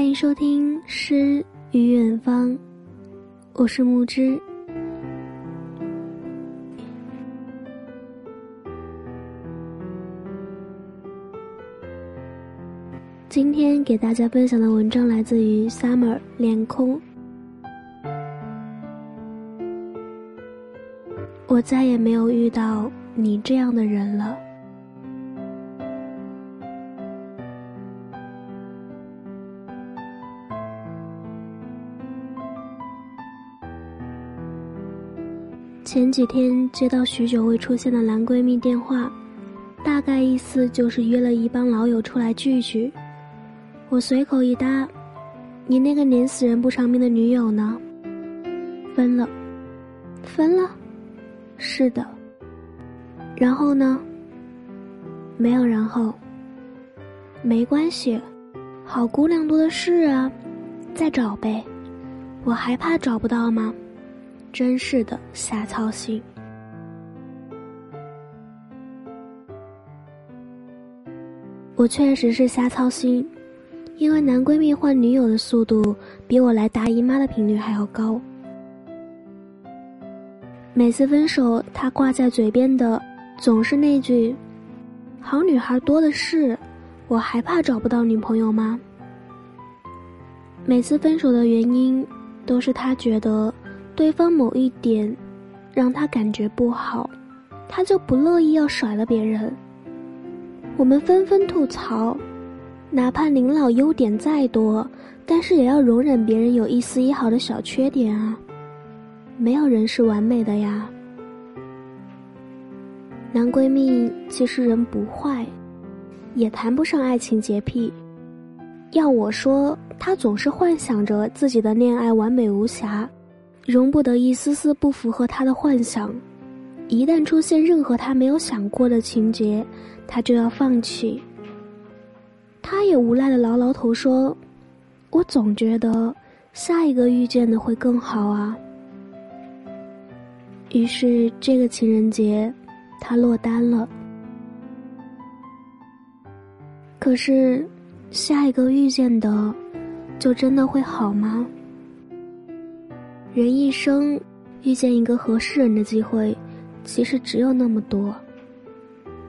欢迎收听《诗与远方》，我是木之。今天给大家分享的文章来自于 Summer 脸空。我再也没有遇到你这样的人了。前几天接到许久未出现的男闺蜜电话，大概意思就是约了一帮老友出来聚聚。我随口一搭：“你那个黏死人不偿命的女友呢？”分了，分了。是的。然后呢？没有然后。没关系，好姑娘多的是啊，再找呗。我还怕找不到吗？真是的，瞎操心。我确实是瞎操心，因为男闺蜜换女友的速度比我来大姨妈的频率还要高。每次分手，他挂在嘴边的总是那句：“好女孩多的是，我还怕找不到女朋友吗？”每次分手的原因，都是他觉得。对方某一点让他感觉不好，他就不乐意要甩了别人。我们纷纷吐槽，哪怕林老优点再多，但是也要容忍别人有一丝一毫的小缺点啊。没有人是完美的呀。男闺蜜其实人不坏，也谈不上爱情洁癖。要我说，他总是幻想着自己的恋爱完美无瑕。容不得一丝丝不符合他的幻想，一旦出现任何他没有想过的情节，他就要放弃。他也无奈的挠挠头说：“我总觉得下一个遇见的会更好啊。”于是这个情人节，他落单了。可是，下一个遇见的，就真的会好吗？人一生遇见一个合适人的机会，其实只有那么多。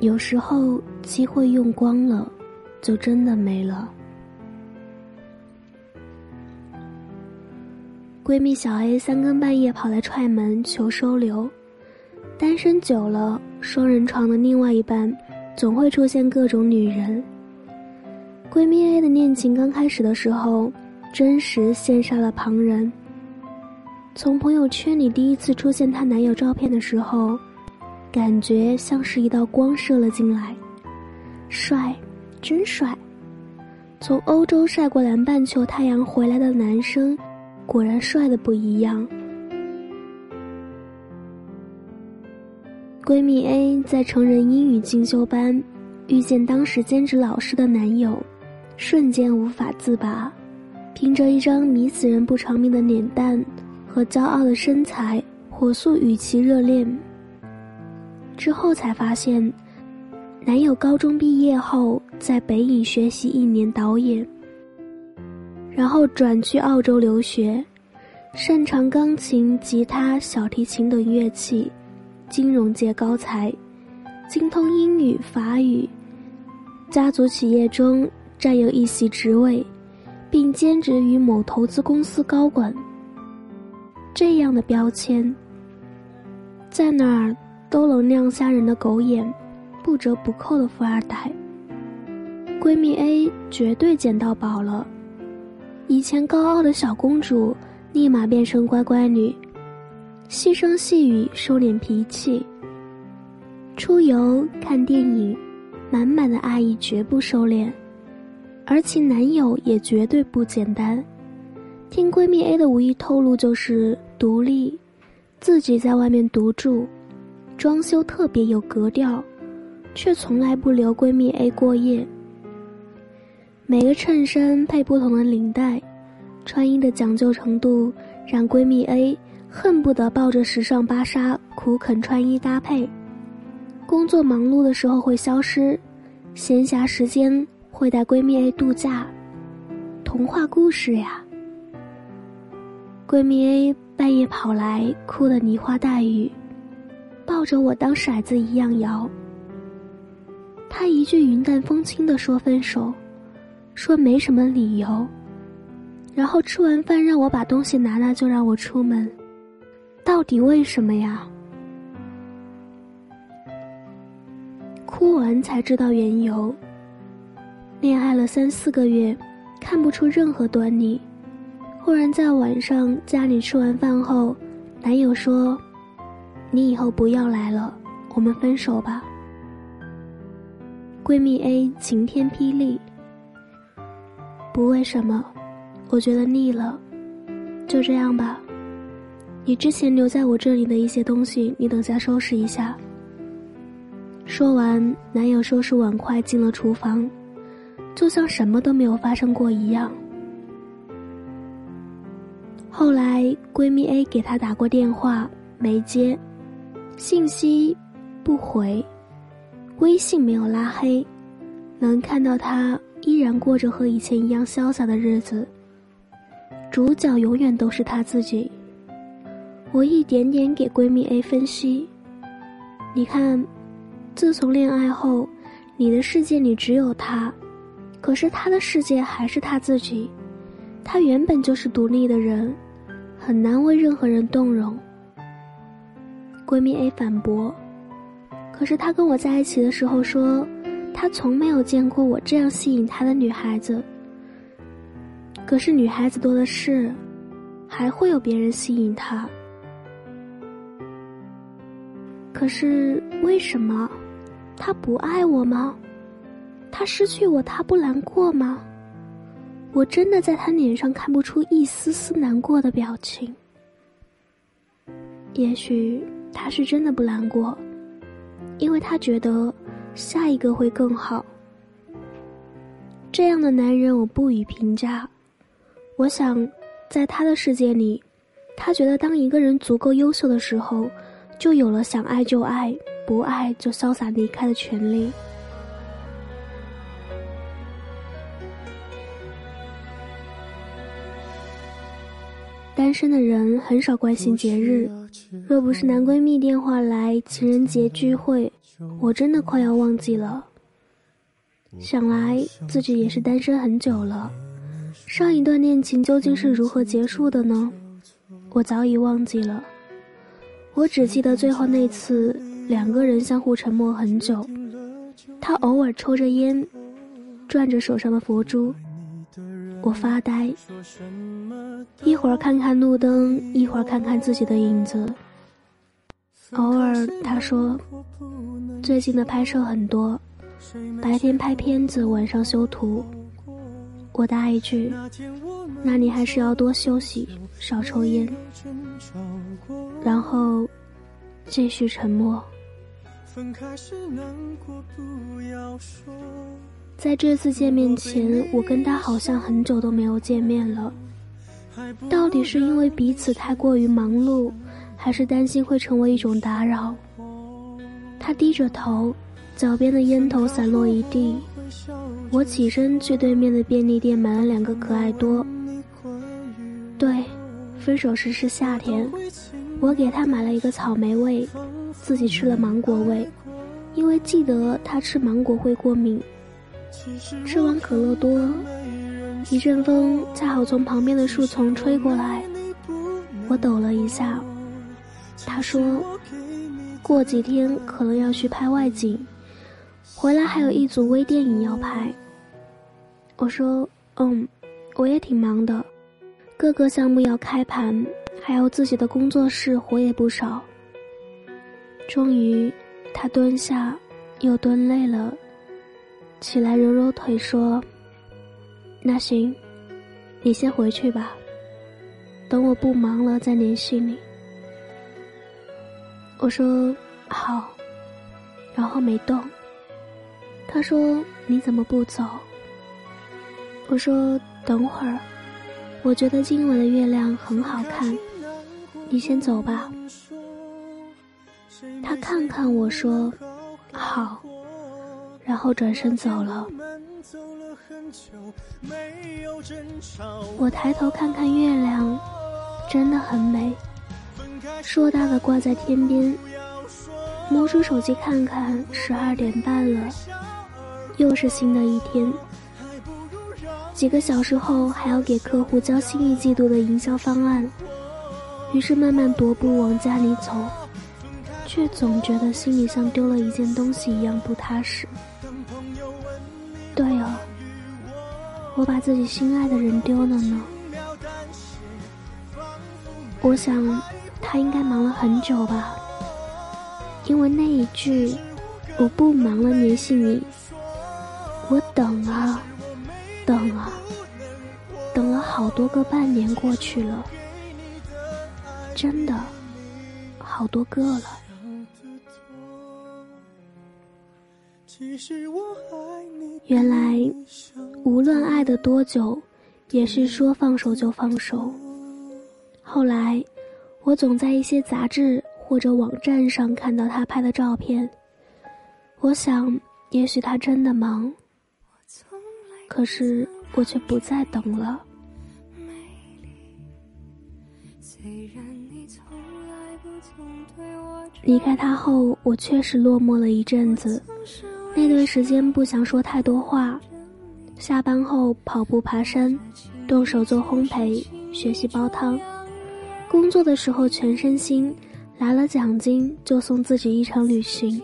有时候机会用光了，就真的没了。闺蜜小 A 三更半夜跑来踹门求收留，单身久了，双人床的另外一半总会出现各种女人。闺蜜 A 的恋情刚开始的时候，真实羡煞了旁人。从朋友圈里第一次出现她男友照片的时候，感觉像是一道光射了进来，帅，真帅！从欧洲晒过南半球太阳回来的男生，果然帅的不一样。闺蜜 A 在成人英语进修班遇见当时兼职老师的男友，瞬间无法自拔，凭着一张迷死人不偿命的脸蛋。和骄傲的身材，火速与其热恋。之后才发现，男友高中毕业后在北影学习一年导演，然后转去澳洲留学，擅长钢琴、吉他、小提琴等乐器，金融界高才，精通英语、法语，家族企业中占有一席职位，并兼职于某投资公司高管。这样的标签，在哪儿都能亮瞎人的狗眼，不折不扣的富二代。闺蜜 A 绝对捡到宝了，以前高傲的小公主，立马变成乖乖女，细声细语收敛脾气，出游看电影，满满的爱意绝不收敛，而其男友也绝对不简单。听闺蜜 A 的无意透露，就是独立，自己在外面独住，装修特别有格调，却从来不留闺蜜 A 过夜。每个衬衫配不同的领带，穿衣的讲究程度让闺蜜 A 恨不得抱着时尚芭莎苦啃穿衣搭配。工作忙碌的时候会消失，闲暇时间会带闺蜜 A 度假。童话故事呀。闺蜜 A 半夜跑来，哭得梨花带雨，抱着我当骰子一样摇。他一句云淡风轻的说分手，说没什么理由，然后吃完饭让我把东西拿拿就让我出门，到底为什么呀？哭完才知道缘由。恋爱了三四个月，看不出任何端倪。忽然在晚上家里吃完饭后，男友说：“你以后不要来了，我们分手吧。”闺蜜 A 晴天霹雳：“不为什么，我觉得腻了，就这样吧。你之前留在我这里的一些东西，你等下收拾一下。”说完，男友收拾碗筷进了厨房。就像什么都没有发生过一样。后来，闺蜜 A 给她打过电话，没接，信息不回，微信没有拉黑，能看到她依然过着和以前一样潇洒的日子。主角永远都是她自己。我一点点给闺蜜 A 分析，你看，自从恋爱后，你的世界里只有他。可是他的世界还是他自己，他原本就是独立的人，很难为任何人动容。闺蜜 A 反驳：“可是他跟我在一起的时候说，他从没有见过我这样吸引他的女孩子。可是女孩子多的是，还会有别人吸引他。可是为什么，他不爱我吗？”他失去我，他不难过吗？我真的在他脸上看不出一丝丝难过的表情。也许他是真的不难过，因为他觉得下一个会更好。这样的男人我不予评价。我想，在他的世界里，他觉得当一个人足够优秀的时候，就有了想爱就爱，不爱就潇洒离开的权利。单身的人很少关心节日，若不是男闺蜜电话来情人节聚会，我真的快要忘记了。想来自己也是单身很久了，上一段恋情究竟是如何结束的呢？我早已忘记了，我只记得最后那次两个人相互沉默很久，他偶尔抽着烟，转着手上的佛珠。我发呆，一会儿看看路灯，一会儿看看自己的影子。偶尔他说：“最近的拍摄很多，白天拍片子，晚上修图。”我答一句：“那你还是要多休息，少抽烟。”然后继续沉默。在这次见面前，我跟他好像很久都没有见面了。到底是因为彼此太过于忙碌，还是担心会成为一种打扰？他低着头，脚边的烟头散落一地。我起身去对面的便利店买了两个可爱多。对，分手时是夏天，我给他买了一个草莓味，自己吃了芒果味，因为记得他吃芒果会过敏。吃完可乐多，一阵风恰好从旁边的树丛吹过来，我抖了一下。他说：“过几天可能要去拍外景，回来还有一组微电影要拍。”我说：“嗯，我也挺忙的，各个项目要开盘，还有自己的工作室，活也不少。”终于，他蹲下，又蹲累了。起来揉揉腿说：“那行，你先回去吧，等我不忙了再联系你。”我说：“好。”然后没动。他说：“你怎么不走？”我说：“等会儿，我觉得今晚的月亮很好看，你先走吧。”他看看我说：“好。”然后转身走了。我抬头看看月亮，真的很美，硕大的挂在天边。摸出手机看看，十二点半了，又是新的一天。几个小时后还要给客户交新一季度的营销方案，于是慢慢踱步往家里走，却总觉得心里像丢了一件东西一样不踏实。我把自己心爱的人丢了呢。我想他应该忙了很久吧，因为那一句“我不忙了，联系你”，我等啊。等啊，等了好多个半年过去了，真的好多个了。其实我原来，无论爱的多久，也是说放手就放手。后来，我总在一些杂志或者网站上看到他拍的照片，我想，也许他真的忙。可是我却不再等了。离开他后，我确实落寞了一阵子。那段时间不想说太多话，下班后跑步、爬山，动手做烘焙、学习煲汤。工作的时候全身心，拿了奖金就送自己一场旅行。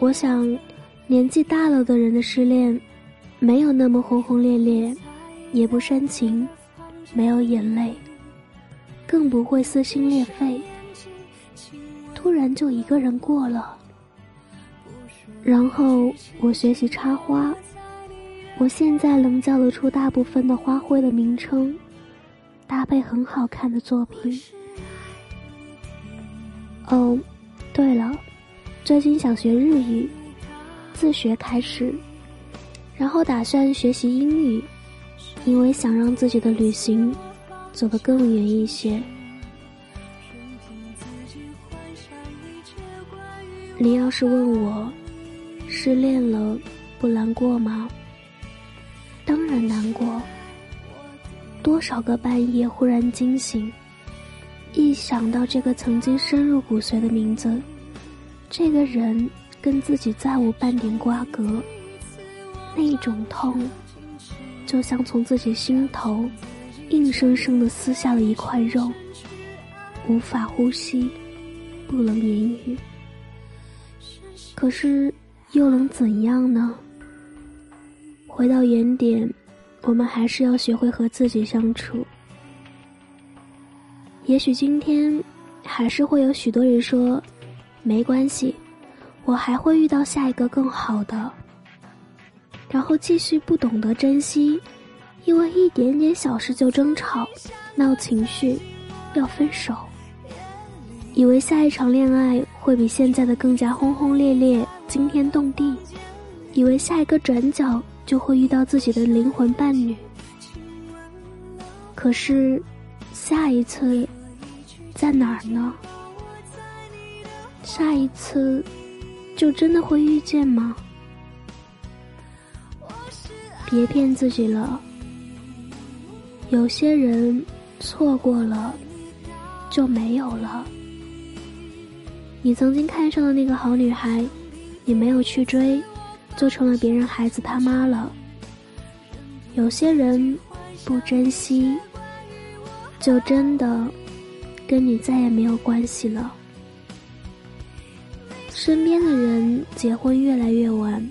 我想，年纪大了的人的失恋。没有那么轰轰烈烈，也不煽情，没有眼泪，更不会撕心裂肺。突然就一个人过了。然后我学习插花，我现在能叫得出大部分的花卉的名称，搭配很好看的作品。哦，对了，最近想学日语，自学开始。然后打算学习英语，因为想让自己的旅行走得更远一些。你要是问我，失恋了不难过吗？当然难过。多少个半夜忽然惊醒，一想到这个曾经深入骨髓的名字，这个人跟自己再无半点瓜葛。那种痛，就像从自己心头硬生生的撕下了一块肉，无法呼吸，不能言语。可是又能怎样呢？回到原点，我们还是要学会和自己相处。也许今天，还是会有许多人说，没关系，我还会遇到下一个更好的。然后继续不懂得珍惜，因为一点点小事就争吵、闹情绪、要分手。以为下一场恋爱会比现在的更加轰轰烈烈、惊天动地，以为下一个转角就会遇到自己的灵魂伴侣。可是，下一次在哪儿呢？下一次，就真的会遇见吗？别骗自己了，有些人错过了就没有了。你曾经看上的那个好女孩，你没有去追，就成了别人孩子他妈了。有些人不珍惜，就真的跟你再也没有关系了。身边的人结婚越来越晚，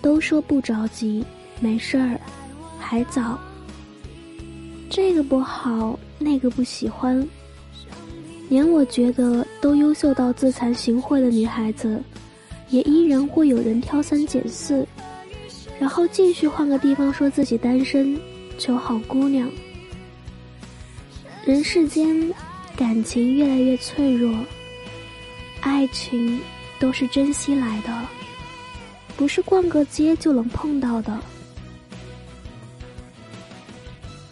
都说不着急。没事儿，还早。这个不好，那个不喜欢。连我觉得都优秀到自惭形秽的女孩子，也依然会有人挑三拣四，然后继续换个地方说自己单身，求好姑娘。人世间，感情越来越脆弱，爱情都是珍惜来的，不是逛个街就能碰到的。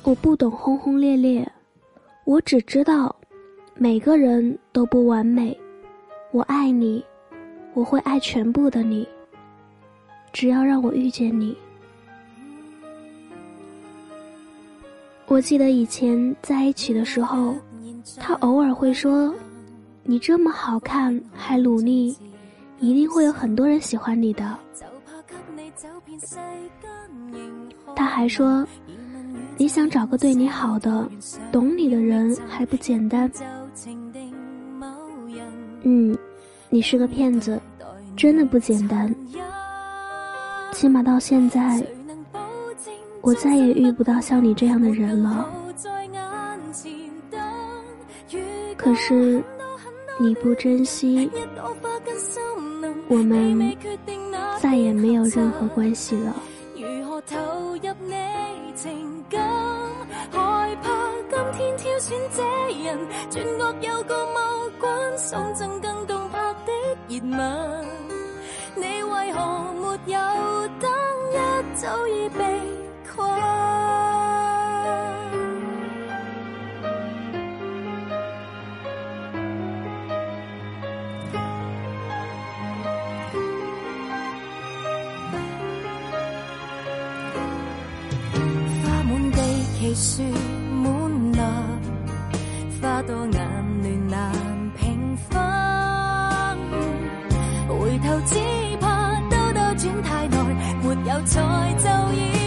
我不懂轰轰烈烈，我只知道，每个人都不完美。我爱你，我会爱全部的你只要让我遇见你。我记得以前在一起的时候他偶尔会说你这么好看还努力一定会有很多人喜欢你的。他还说你想找个对你好的懂你的人还不简单。嗯你是个骗子，真的不简单。起码到现在。我再也遇不到像你这样的人了。可是你不珍惜，我们再也没有任何关系了。害怕今天挑选这人，转恶有个目光，送赠更动热吻。你为何没有等？一早已被困。花满地，奇树有才就已。